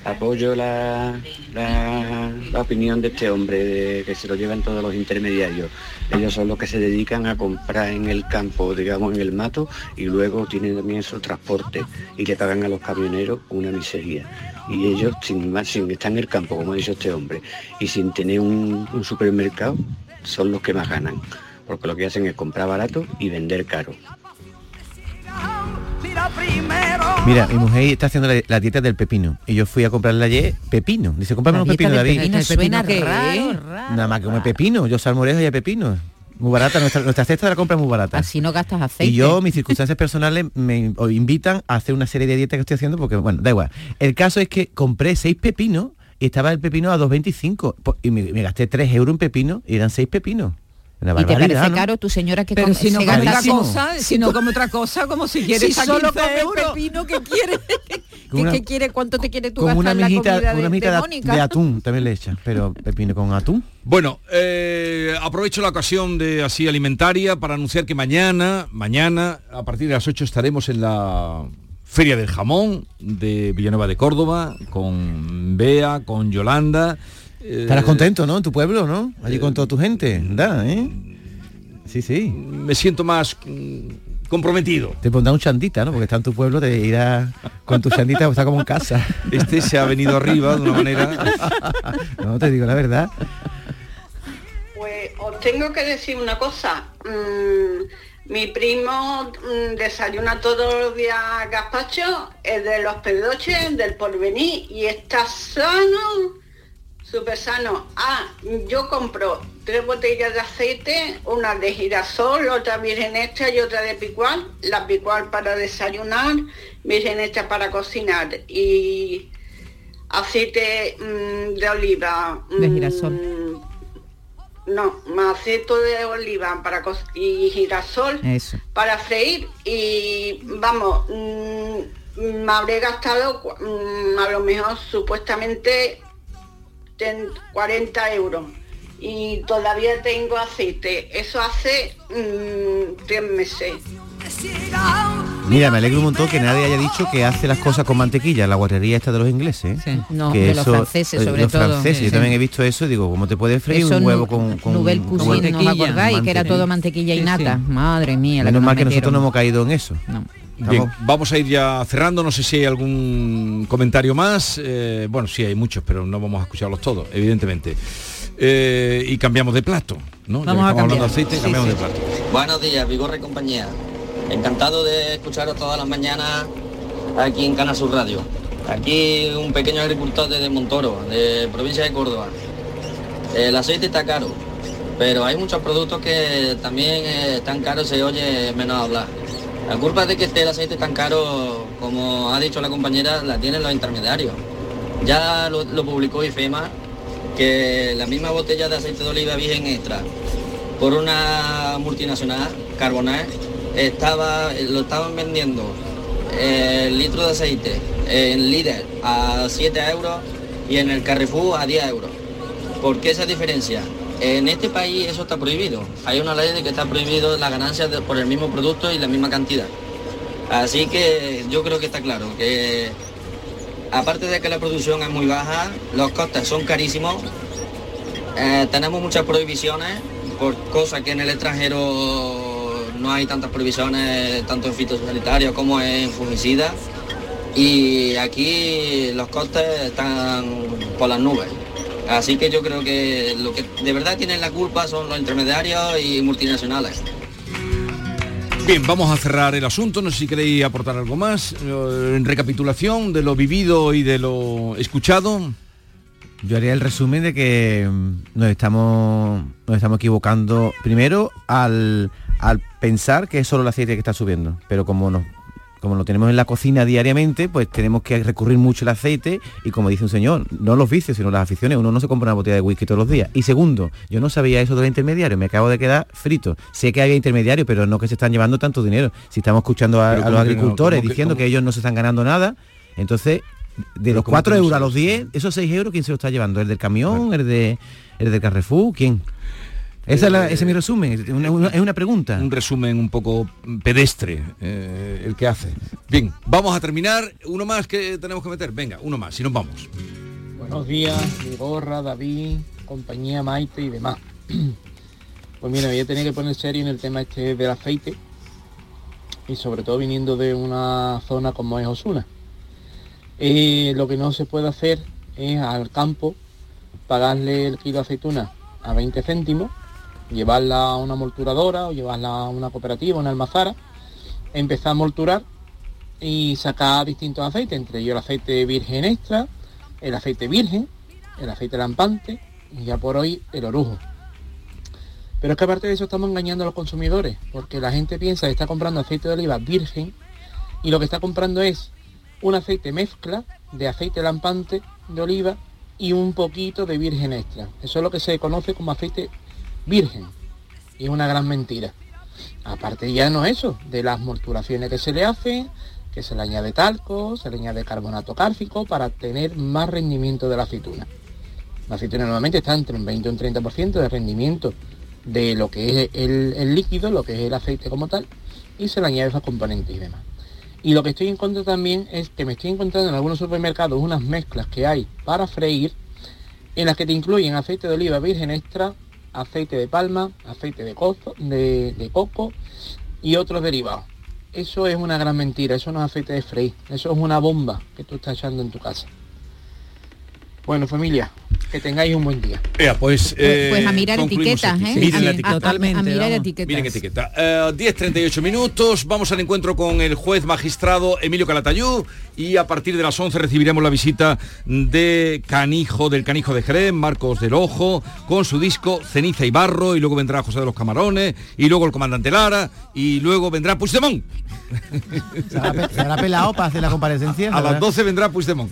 Apoyo la, la, opinión de este hombre, de que se lo llevan todos los intermediarios. Ellos son los que se dedican a comprar en el campo, digamos en el mato, y luego tienen también su transporte y le pagan a los camioneros una miseria. Y ellos, sin más, sin estar en el campo, como ha dicho este hombre, y sin tener un supermercado, son los que más ganan. Porque lo que hacen es comprar barato y vender caro. Mira, mi mujer está haciendo la, la dieta del pepino. Y yo fui a comprarle ayer pepino. Dice, cómprame La un dieta pepino, del David. pepino ¿El pepino raro, es? raro. Nada más que come pepino. Yo salmorejo y a pepino. Muy barata, nuestra, nuestra cesta de la compra es muy barata. Así no gastas aceite. Y yo, mis circunstancias personales me invitan a hacer una serie de dietas que estoy haciendo porque, bueno, da igual. El caso es que compré seis pepinos y estaba el pepino a 2,25. Po- Y me, me gasté 3 euros en pepino y eran seis pepinos. Una y te parece ¿no? caro tu señora que Pero si no se come gasta otra como- cosa, [laughs] si no come otra cosa, como si quieres si solo 15 come euros. pepino, ¿qué quiere? [laughs] ¿Qué, Una- qué quiere? ¿Cuánto te quiere tú Con gastar una la comida de, una de de, Mónica? de atún también le echa, pero pepino con atún. Bueno, eh, aprovecho la ocasión de así alimentaria para anunciar que mañana, mañana, a partir de las 8 estaremos en la Feria del Jamón de Villanueva de Córdoba, con Bea, con Yolanda. Estarás contento, ¿no? En tu pueblo, ¿no? Allí con toda tu gente. Da, ¿eh? Sí, sí. Me siento más mm, comprometido. Te pondrá un chandita, ¿no? Porque está en tu pueblo, te irá con tu chandita, está como en casa. Este se ha venido arriba de una manera. [laughs] No, te digo la verdad. Pues os tengo que decir una cosa. Mm, mi primo mm, desayuna todos los días gazpacho, es de los pedoches, del porvenir, y está sano, súper sano. Ah, yo compro tres botellas de aceite, una de girasol, otra virgen extra y otra de picual. La picual para desayunar, virgen extra para cocinar. Y aceite mm, de oliva. De mm, girasol. no, más aceite de oliva para co- y girasol Eso. para freír y vamos, mm, me habré gastado a lo mejor supuestamente 40 euros y todavía tengo aceite. Eso hace mm, tres meses. Mira, me alegro un montón que nadie haya dicho que hace las cosas con mantequilla, la guarrería esta de los ingleses. ¿eh? No, Que de los franceses, eh, sobre los todo. franceses, Sí, yo sí. también he visto eso, digo, ¿cómo te puedes freír Eso un huevo con, con Nouvelle con Cuisine, ¿no os mantequilla? acordáis? Que era todo mantequilla y nata. Madre mía, la Menos que nos mal que nosotros no hemos caído en eso. Bien, vamos a ir ya cerrando, no sé si hay algún comentario más. Eh, bueno, sí hay muchos, pero no vamos a escucharlos todos, evidentemente. Eh, y cambiamos de plato, ¿no? Vamos a estamos hablando de cambiar. aceite, Sí, cambiamos sí. de plato. Buenos días, Vigorra y compañía. Encantado de escucharos todas las mañanas aquí en Canal Sur Radio. Aquí un pequeño agricultor de Montoro, de provincia de Córdoba. El aceite está caro, pero hay muchos productos que también eh, están caros, se oye menos hablar. La culpa de que esté el aceite tan caro, como ha dicho la compañera, la tienen los intermediarios. Ya lo, publicó IFEMA, que la misma botella de aceite de oliva virgen extra por una multinacional, Carbonar, estaba, lo estaban vendiendo eh, litro de aceite en líder a 7 euros y en el Carrefour a 10 euros. ¿Por qué esa diferencia? En este país eso está prohibido. Hay una ley de que está prohibido la ganancia por el mismo producto y la misma cantidad. Así que yo creo que está claro que aparte de que la producción es muy baja, los costes son carísimos, eh, tenemos muchas prohibiciones por cosas que en el extranjero no hay tantas prohibiciones, tanto en fitosanitario como en fungicidas. Y aquí los costes están por las nubes. Así que yo creo que lo que de verdad tienen la culpa son los intermediarios y multinacionales. Bien, vamos a cerrar el asunto, no sé si queréis aportar algo más. Eh, En recapitulación de lo vivido y de lo escuchado. Yo haría el resumen de que mm, nos estamos, nos estamos equivocando primero al, al pensar que es solo el aceite que está subiendo, pero como nos como lo tenemos en la cocina diariamente, pues tenemos que recurrir mucho al aceite y como dice un señor, no los vicios, sino las aficiones. Uno no se compra una botella de whisky todos los días. Y segundo, yo no sabía eso de los intermediarios, me acabo de quedar frito. Sé que había intermediarios, pero no que se están llevando tanto dinero. Si estamos escuchando a, los ¿cómo que no? agricultores ¿Cómo que- diciendo que ellos no se están ganando nada, entonces de los ¿cómo 4 que no euros a los sabes? 10, esos 6 euros, ¿quién se lo está llevando? ¿El del camión? ¿El de el del Carrefour? ¿Quién? Esa es la- ese es mi resumen, es una, una- es una pregunta. Un resumen un poco pedestre eh, el que hace. Bien, vamos a terminar. Uno más que tenemos que meter. Venga, uno más, si nos vamos. Buenos días, Vigorra, David, compañía Maite y demás. [clears throat] Pues mira, voy a tener que poner serio en el tema este del aceite y sobre todo viniendo de una zona como es Osuna. Eh, lo que no se puede hacer es al campo pagarle el kilo de aceituna a 20 céntimos, llevarla a una molturadora o llevarla a una cooperativa, una almazara, empezar a molturar y sacar distintos aceites, entre ellos el aceite virgen extra, el aceite virgen, el aceite lampante y ya por hoy el orujo. Pero es que aparte de eso estamos engañando a los consumidores, porque la gente piensa que está comprando aceite de oliva virgen y lo que está comprando es un aceite mezcla de aceite lampante de oliva y un poquito de virgen extra. Eso es lo que se conoce como aceite virgen y es una gran mentira. Aparte ya no eso, de las morturaciones que se le hacen, que se le añade talco, se le añade carbonato cálcico para tener más rendimiento de la aceituna. La aceituna normalmente está entre un 20 y un 30% de rendimiento de lo que es el, líquido, lo que es el aceite como tal, y se le añade esos componentes y demás. Y lo que estoy en contra también es que me estoy encontrando en algunos supermercados unas mezclas que hay para freír en las que te incluyen aceite de oliva virgen extra, aceite de palma, aceite de, de coco y otros derivados. Eso es una gran mentira, eso no es aceite de freír, eso es una bomba que tú estás echando en tu casa. Bueno familia, que tengáis un buen día. Ea, pues, Pues- pues a mirar concluimos etiquetas, aquí. ¿eh? Miren Sí, la a- etiqueta. a- a Totalmente, mirar vamos. etiquetas. Miren etiqueta. Eh, 10.38 minutos, vamos al encuentro con el juez magistrado Emilio Calatayú y a partir de las 11 recibiremos la visita de Canijo, del Canijo de Jerez, Marcos del Ojo, con su disco Ceniza y Barro, y luego vendrá José de los Camarones, y luego el comandante Lara, y luego vendrá Puigdemont. ¿Se habrá, pelado para hacer la comparecencia? A las 12 vendrá Puigdemont.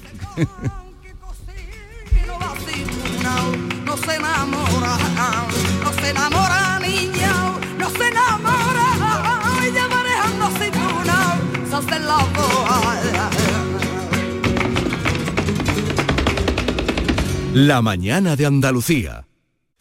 Se enamora. se enamora, niño, no se enamora. Ya manejando aceituna, se hace la boa. La mañana de Andalucía.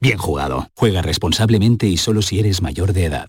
bien jugado. Juega responsablemente y solo si eres mayor de edad.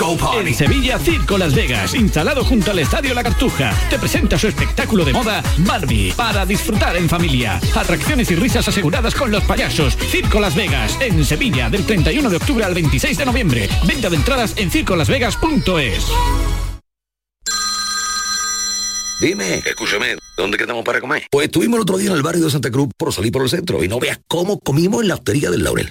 En Sevilla, Circo Las Vegas, instalado junto al Estadio La Cartuja, te presenta su espectáculo de moda Barbie, para disfrutar en familia. Atracciones y risas aseguradas con los payasos. Circo Las Vegas, en Sevilla, del 31 de octubre al 26 de noviembre. Venta de entradas en circolasvegas.es. Dime, escúchame, ¿dónde quedamos para comer? Pues estuvimos el otro día en el barrio de Santa Cruz por salir por el centro y no veas cómo comimos en la hostería del Laurel.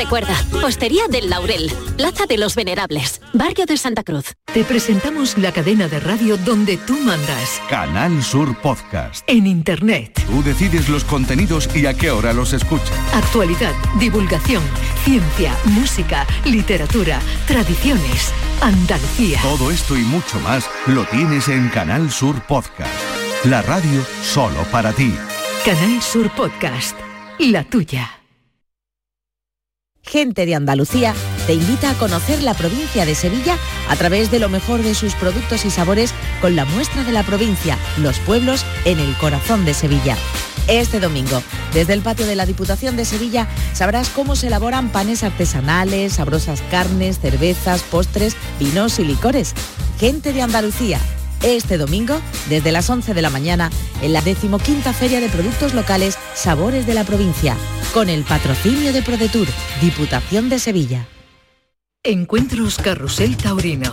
Recuerda, Hostería del Laurel, Plaza de los Venerables, Barrio de Santa Cruz. Te presentamos la cadena de radio donde tú mandas. Canal Sur Podcast. En Internet. Tú decides los contenidos y a qué hora los escuchas. Actualidad, divulgación, ciencia, música, literatura, tradiciones, Andalucía. Todo esto y mucho más lo tienes en Canal Sur Podcast. La radio solo para ti. Canal Sur Podcast. La tuya. Gente de Andalucía te invita a conocer la provincia de Sevilla a través de lo mejor de sus productos y sabores con la muestra de la provincia, los pueblos en el corazón de Sevilla. Este domingo, desde el patio de la Diputación de Sevilla, sabrás cómo se elaboran panes artesanales, sabrosas carnes, cervezas, postres, vinos y licores. Gente de Andalucía, este domingo, desde las 11 de la mañana, en la decimoquinta Feria de Productos Locales Sabores de la Provincia, con el patrocinio de ProDetour, Diputación de Sevilla. Encuentros Carrusel Taurino.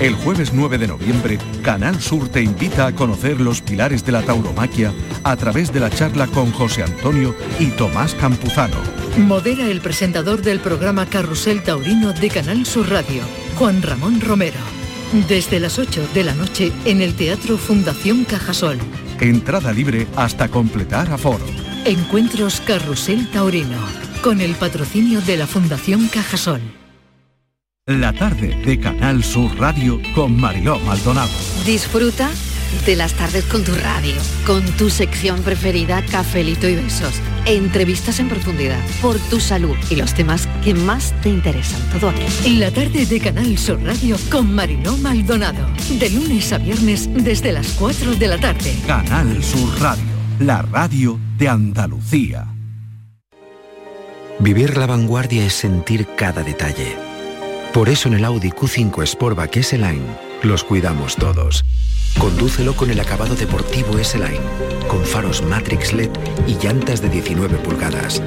El jueves 9 de noviembre, Canal Sur te invita a conocer los pilares de la tauromaquia a través de la charla con José Antonio y Tomás Campuzano. Modera el presentador del programa Carrusel Taurino de Canal Sur Radio, Juan Ramón Romero. Desde las 8 de la noche en el Teatro Fundación Cajasol. Entrada libre hasta completar aforo. Encuentros Carrusel Taurino, con el patrocinio de la Fundación Cajasol. La tarde de Canal Sur Radio con Mariló Maldonado. Disfruta de las tardes con tu radio, con tu sección preferida, cafelito y besos, entrevistas en profundidad, por tu salud y los temas que más te interesan. Todo aquí. La tarde de Canal Sur Radio con Mariló Maldonado. De lunes a viernes desde las 4 de la tarde. Canal Sur Radio, la radio de Andalucía. Vivir la vanguardia es sentir cada detalle. Por eso en el Audi Q5 Sportback S-Line los cuidamos todos. Condúcelo con el acabado deportivo S-Line, con faros Matrix LED y llantas de 19 pulgadas.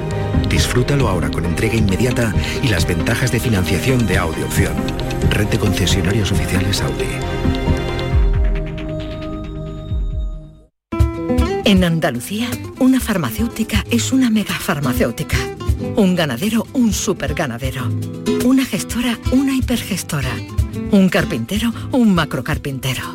Disfrútalo ahora con entrega inmediata y las ventajas de financiación de Audi Opción. Red de concesionarios oficiales Audi. En Andalucía, una farmacéutica es una megafarmacéutica. Un ganadero, un superganadero. Una gestora, una hipergestora. Un carpintero, un macrocarpintero.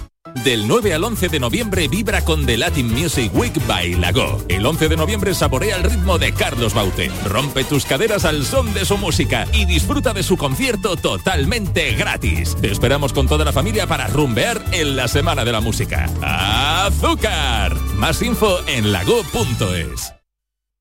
Del 9 al 11 de noviembre vibra con The Latin Music Week by Lago. El 11 de noviembre saborea el ritmo de Carlos Baute. Rompe tus caderas al son de su música y disfruta de su concierto totalmente gratis. Te esperamos con toda la familia para rumbear en la Semana de la Música. ¡Azúcar! Más info en lago.es.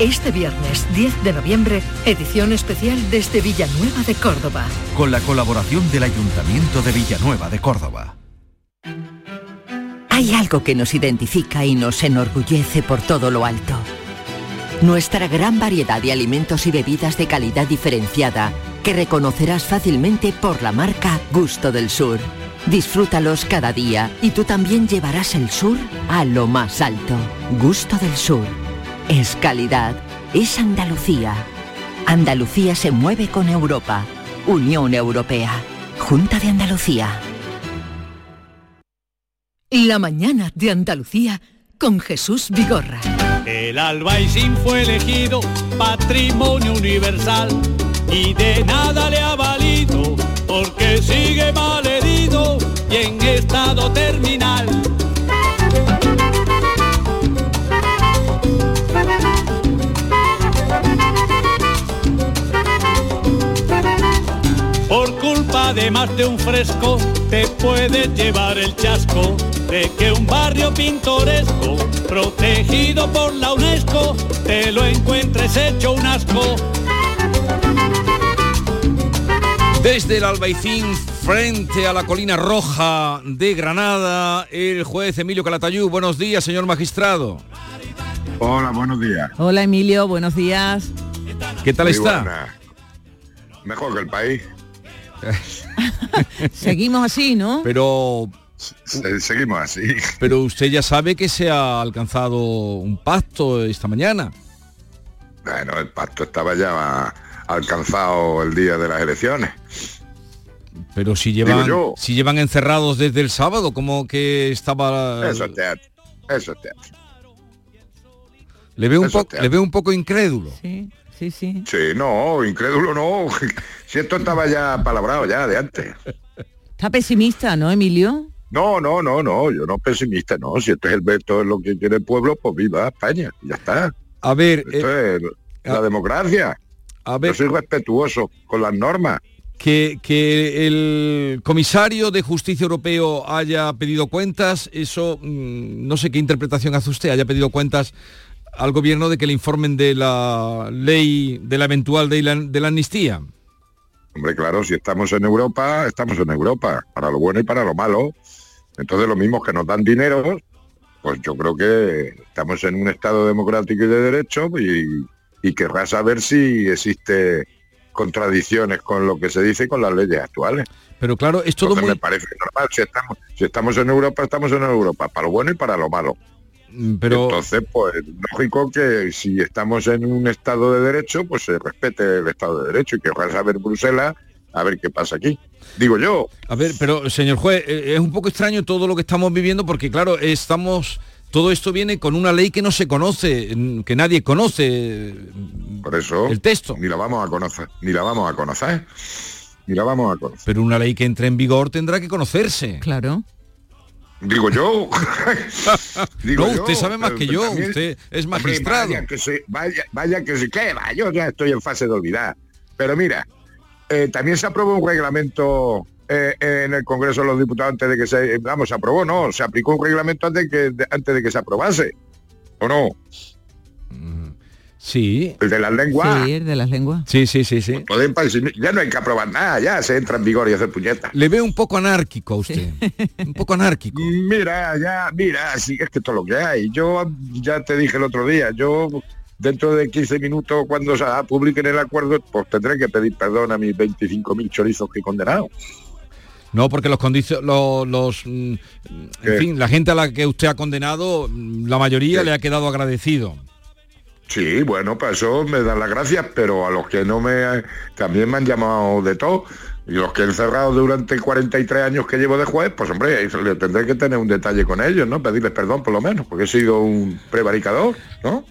Este viernes 10 de noviembre, edición especial desde Villanueva de Córdoba. Con la colaboración del Ayuntamiento de Villanueva de Córdoba. Hay algo que nos identifica y nos enorgullece por todo lo alto. Nuestra gran variedad de alimentos y bebidas de calidad diferenciada que reconocerás fácilmente por la marca Gusto del Sur. Disfrútalos cada día y tú también llevarás el sur a lo más alto. Gusto del Sur. Es calidad. Es Andalucía. Andalucía se mueve con Europa. Unión Europea. Junta de Andalucía. La mañana de Andalucía con Jesús Vigorra. El Albaicín fue elegido patrimonio universal y de nada le ha valido porque sigue mal herido y en estado terminal. Culpa de un fresco te puedes llevar el chasco de que un barrio pintoresco protegido por la UNESCO te lo encuentres hecho un asco. Desde el Albaicín, frente a la colina roja de Granada, el juez Emilio Calatayú. Buenos días, señor magistrado. Hola, buenos días. Hola Emilio, buenos días. ¿Qué tal Muy está? buena. Mejor que el país. [laughs] Seguimos así, ¿no? Pero Se- seguimos así. Pero usted ya sabe que se ha alcanzado un pacto esta mañana. Bueno, el pacto estaba ya alcanzado el día de las elecciones. Pero si llevan, yo. si llevan encerrados desde el sábado, como que estaba... Eso es teatro. Eso es teatro. Le veo un, poco, le veo un poco incrédulo. Sí, sí, sí. Sí, no, incrédulo no. [laughs] Si esto estaba ya palabrado ya de antes. Está pesimista, ¿no, Emilio? No, no, no, no, yo no pesimista, no. Si esto es el veto es lo que quiere el pueblo, pues viva España. Ya está. A ver, Esto es la democracia. A ver, Yo soy respetuoso con las normas. que, que el comisario de justicia europeo haya pedido cuentas, eso mm, no sé qué interpretación hace usted, haya pedido cuentas al gobierno de que le informen de la ley, de la eventual ley de la amnistía. Hombre, claro, si estamos en Europa, estamos en Europa, para lo bueno y para lo malo. Entonces, los mismos que nos dan dinero, pues yo creo que estamos en un Estado democrático y de derecho y, y querrá saber si existe contradicciones con lo que se dice y con las leyes actuales. Pero claro, es todo Entonces, muy... me parece normal. Si estamos, si estamos en Europa, estamos en Europa, para lo bueno y para lo malo. Mm, Pero Entonces, pues lógico que si estamos en un Estado de Derecho, pues se respete el Estado de Derecho y querrá saber Bruselas a ver qué pasa aquí. Digo yo, A ver, pero señor juez, eh, es un poco extraño todo lo que estamos viviendo porque claro, estamos todo esto viene con una ley que no se conoce, mm, que nadie conoce. Por eso el texto. Ni la vamos a conocer, ni la vamos a conocer. Ni la vamos a conocer. Pero una ley que entre en vigor tendrá que conocerse. Claro. Digo yo. [laughs] [laughs] Digo no, yo, usted sabe más que yo, también- usted es Hombre, magistrado. vaya que se, vaya, vaya que se queda, yo ya estoy en fase de olvidar. Pero mira, eh, también se aprobó un reglamento eh, en el Congreso de los Diputados antes de que se, vamos, se aprobó, no, se aplicó un reglamento antes, que, de- antes de que se aprobase. ¿O no? Sí. El de las lenguas. Sí, el de las lenguas. Sí, sí, sí, sí. Pueden parecer- ya no hay que aprobar nada, ya se entra en vigor y hacer puñetas. Le veo un poco anárquico a usted. un poco anárquico. [laughs] Mira, ya, mira, sí, es que esto es lo que hay. Yo ya te dije el otro día, yo dentro de 15 minutos cuando se publiquen el acuerdo, pues tendré que pedir perdón a mis 25.000 chorizos que he condenado. No, porque los los, los, mm, en ¿Qué? fin, la gente a la que usted ha condenado, la mayoría ¿Qué? le ha quedado agradecido. Sí, bueno, para eso me dan las gracias, pero a los que no me... también me han llamado de todo. Y los que he encerrado durante 43 años que llevo de juez, pues hombre, le tendré que tener un detalle con ellos, ¿no? Pedirles perdón por lo menos, porque he sido un prevaricador, ¿no?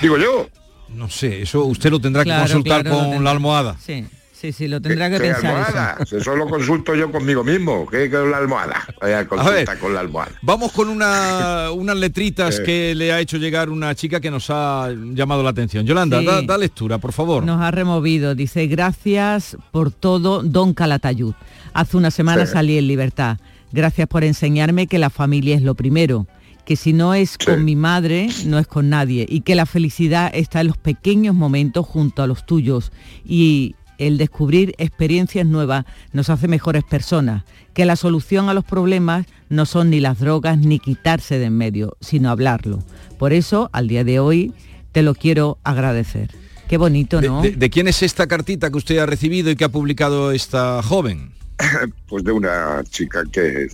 Digo yo. No sé, eso usted lo tendrá Claro, que consultar claro, con la almohada. Sí, sí, sí, lo tendrá que ¿Qué pensar almohada? eso. Eso lo consulto yo conmigo mismo. ¿Qué con la almohada? Vaya a consulta con la almohada. Vamos con una, [laughs] unas letritas que le ha hecho llegar una chica que nos ha llamado la atención. Yolanda, Sí. da, da lectura, por favor. Nos ha removido. Dice, gracias por todo, don Calatayud. Hace una semana Sí. salí en libertad. Gracias por enseñarme que la familia es lo primero. Que si no es con mi madre, no es con nadie. Y que la felicidad está en los pequeños momentos junto a los tuyos. Y el descubrir experiencias nuevas nos hace mejores personas. Que la solución a los problemas no son ni las drogas ni quitarse de en medio, sino hablarlo. Por eso, al día de hoy, te lo quiero agradecer. Qué bonito, ¿no? de- de quién es esta cartita que usted ha recibido y que ha publicado esta joven? [laughs] Pues de una chica que,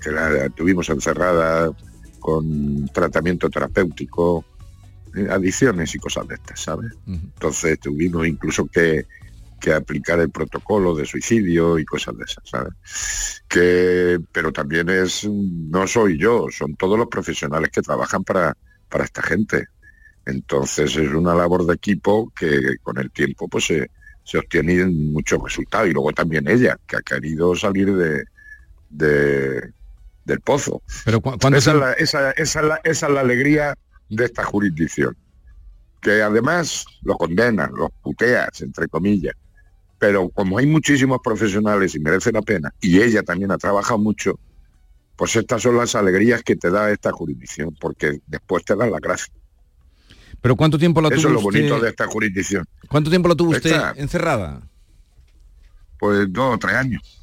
que la tuvimos encerrada con tratamiento terapéutico, eh, adicciones y cosas de estas, ¿sabes? Entonces tuvimos incluso que, que aplicar el protocolo de suicidio y cosas de esas, ¿sabes? Que, pero también es, no soy yo, son todos los profesionales que trabajan para, para esta gente. Entonces es una labor de equipo que con el tiempo pues se, se obtienen muchos resultados. Y luego también ella, que ha querido salir de, de- del pozo. Pero cu- ¿cuánto esa, es la, esa- esa es la- esa es la alegría de esta jurisdicción. Que además lo condenan, los puteas, entre comillas. Pero como hay muchísimos profesionales y merece la pena, y ella también ha trabajado mucho, pues estas son las alegrías que te da esta jurisdicción, porque después te dan la gracia. Pero ¿cuánto tiempo la Eso tuvo es lo bonito de esta jurisdicción. ¿Cuánto tiempo la tuvo usted Esta- encerrada? Pues dos o tres años.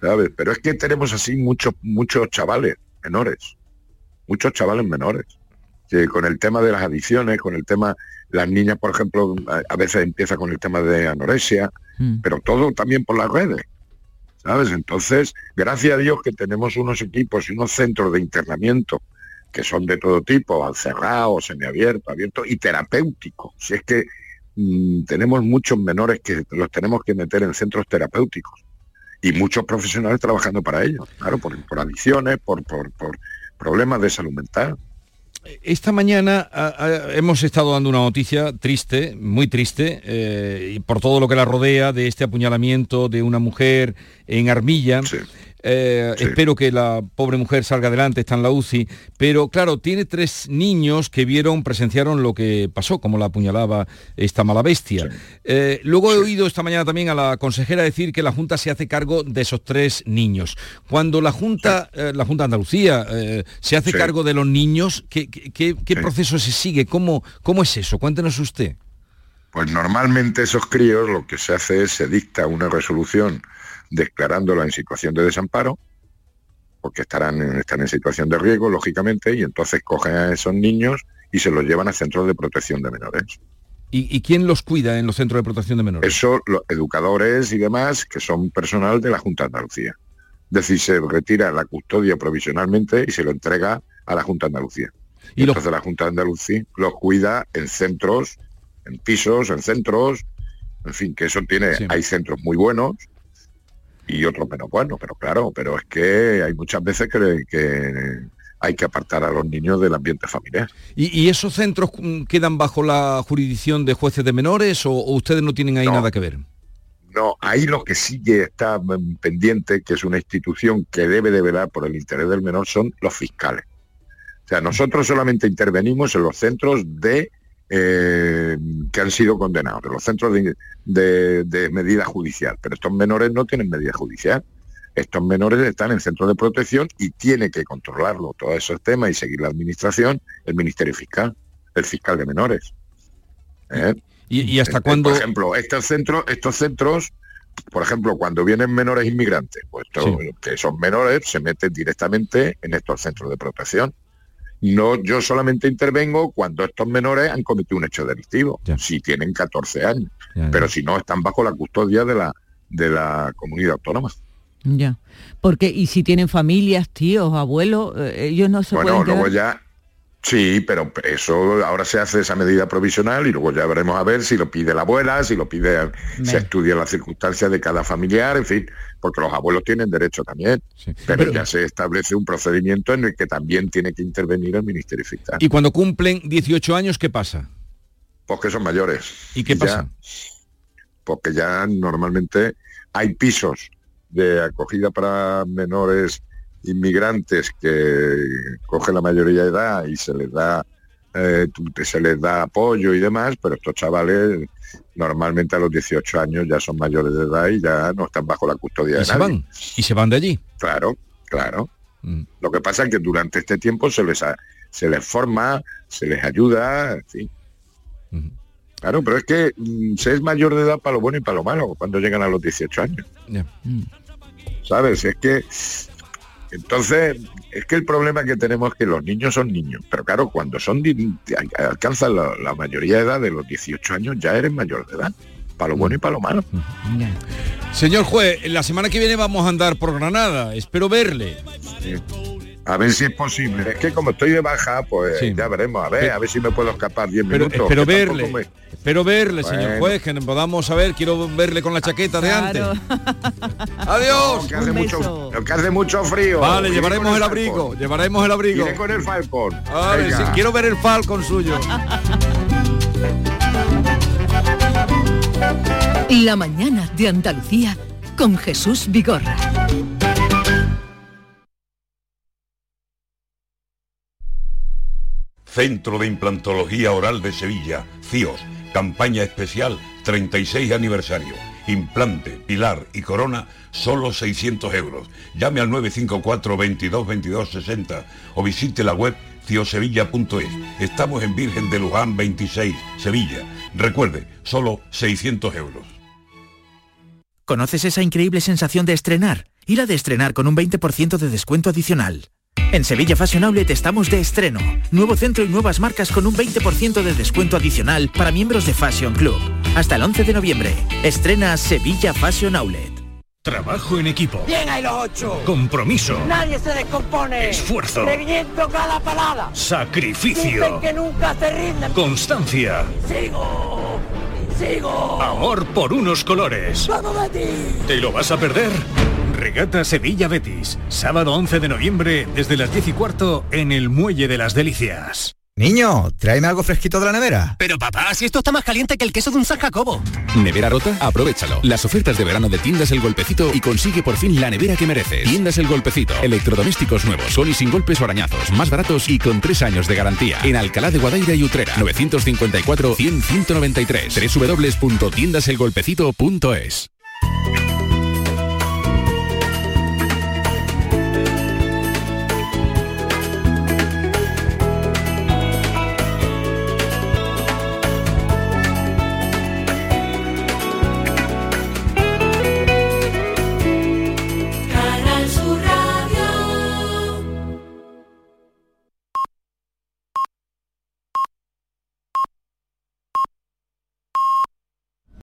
¿sabes? Pero es que tenemos así muchos, muchos chavales menores, muchos chavales menores, con el tema de las adicciones, con el tema, las niñas, por ejemplo, a, a veces empieza con el tema de anorexia, pero todo también por las redes, ¿sabes? Entonces, gracias a Dios que tenemos unos equipos y unos centros de internamiento que son de todo tipo, al cerrado, semiabierto, abierto y terapéutico. Si es que mm, tenemos muchos menores que los tenemos que meter en centros terapéuticos y muchos profesionales trabajando para ello, claro, por, por adicciones, por, por, por problemas de salud mental. Esta mañana ah, ah, hemos estado dando una noticia triste, muy triste, eh, y por todo lo que la rodea de este apuñalamiento de una mujer en Armilla. Eh, espero que la pobre mujer salga adelante, está en la UCI, pero claro, tiene tres niños que vieron, presenciaron lo que pasó, como la apuñalaba esta mala bestia. Eh, luego he oído esta mañana también a la consejera decir que la Junta se hace cargo de esos tres niños. Cuando la Junta, eh, la Junta de Andalucía, se hace cargo de los niños, ¿qué, qué, proceso se sigue? ¿Cómo, ¿Cómo es eso? Cuéntenos usted. Pues normalmente esos críos lo que se hace es se dicta una resolución declarándola en situación de desamparo, porque estarán en, están en situación de riesgo, lógicamente, y entonces cogen a esos niños y se los llevan a centros de protección de menores. ¿Y, quién los cuida en los centros de protección de menores? Eso, los educadores y demás, que son personal de la Junta de Andalucía. Es decir, se retira la custodia provisionalmente y se lo entrega a la Junta de Andalucía. Y entonces la Junta de Andalucía los cuida en centros, en pisos, en centros, en fin, que eso tiene, hay centros muy buenos, y otros menos bueno, pero claro, pero es que hay muchas veces que, que hay que apartar a los niños del ambiente familiar. ¿Y, esos centros quedan bajo la jurisdicción de jueces de menores o, ustedes no tienen ahí nada que ver? No, ahí lo que sigue está mm, pendiente, que es una institución que debe de velar por el interés del menor, son los fiscales. O sea, nosotros solamente intervenimos en los centros de eh, que han sido condenados, de los centros de, medida judicial. Pero estos menores no tienen medida judicial. Estos menores están en centros de protección y tiene que controlarlo, todos esos temas y seguir la administración, el Ministerio Fiscal, el fiscal de menores. ¿Eh? ¿Y, hasta eh, cuándo? Por ejemplo, estos centros, estos centros, por ejemplo, cuando vienen menores inmigrantes, pues que son menores, se meten directamente en estos centros de protección. No, yo solamente intervengo cuando estos menores han cometido un hecho delictivo, si tienen 14 años, pero si no están bajo la custodia de la de la comunidad autónoma. Ya. Porque y si tienen familias, tíos, abuelos, eh, ellos no se bueno, luego ya Sí, pero eso ahora se hace esa medida provisional y luego ya veremos a ver si lo pide la abuela, si lo pide, se estudia las circunstancias de cada familiar, en fin, porque los abuelos tienen derecho también. Pero, ya se establece un procedimiento en el que también tiene que intervenir el Ministerio Fiscal. ¿Y cuando cumplen 18 años qué pasa? Pues que son mayores. ¿Y qué pasa? porque ya normalmente hay pisos de acogida para menores inmigrantes que cogen la mayoría de edad y se les da eh, se les da apoyo y demás, pero estos chavales normalmente a los 18 años ya son mayores de edad y ya no están bajo la custodia de se van y se van de allí. Claro, claro. Mm. Lo que pasa es que durante este tiempo se les se les forma, se les ayuda, en fin. Claro, pero es que mm, se es mayor de edad para lo bueno y para lo malo cuando llegan a los 18 años. Mm. ¿Sabes? Es que entonces, es que el problema que tenemos es que los niños son niños, pero claro, cuando son alcanzan la, mayoría de edad de los 18 años, ya eres mayor de edad, para lo bueno y para lo malo. Señor juez, la semana que viene vamos a andar por Granada, espero verle. A ver si es posible. Es que como estoy de baja, pues ya veremos. A ver, a ver si me puedo escapar 10 minutos. Espero verle. Espero verle, señor juez, que podamos saber. Quiero verle con la chaqueta de antes. [laughs] Adiós. que, hace mucho, que hace mucho frío. Vale, llevaremos el, abrigo. Llevaremos el abrigo. con el Falcon. quiero ver el Falcon suyo. La mañana de Andalucía con Jesús Vigorra. Centro de Implantología Oral de Sevilla, CIOS, campaña especial 36 aniversario. Implante, pilar y corona, solo 600 euros. Llame al 954 22 22 60 o visite la web ciosevilla.es. Estamos en Virgen de Luján 26, Sevilla. Recuerde, solo 600 euros. ¿Conoces esa increíble sensación de estrenar? Ir a de estrenar con un 20% de descuento adicional. En Sevilla Fashion Outlet estamos de estreno. Nuevo centro y nuevas marcas con un 20% de descuento adicional para miembros de Fashion Club. Hasta el 11 de noviembre. Estrena Sevilla Fashion Outlet. Trabajo en equipo. Bien hay los ocho. Compromiso. Nadie se descompone. Esfuerzo. Reviento cada palada. Sacrificio. que nunca se rinden. Constancia. Sigo consigo! Amor por unos colores. ¡Vamos, Betis! ¿Te lo vas a perder? Regata Sevilla Betis, sábado 11 de noviembre desde las 10 y cuarto en el Muelle de las Delicias. Niño, tráeme algo fresquito de la nevera. Pero papá, si esto está más caliente que el queso de un San Jacobo. ¿Nevera rota? Aprovechalo. Las ofertas de verano de Tiendas El Golpecito y consigue por fin la nevera que mereces. Tiendas El Golpecito. Electrodomésticos nuevos, con y sin golpes o arañazos, más baratos y con tres años de garantía. En Alcalá de Guadaira y Utrera. 954 100 193. www.tiendaselgolpecito.es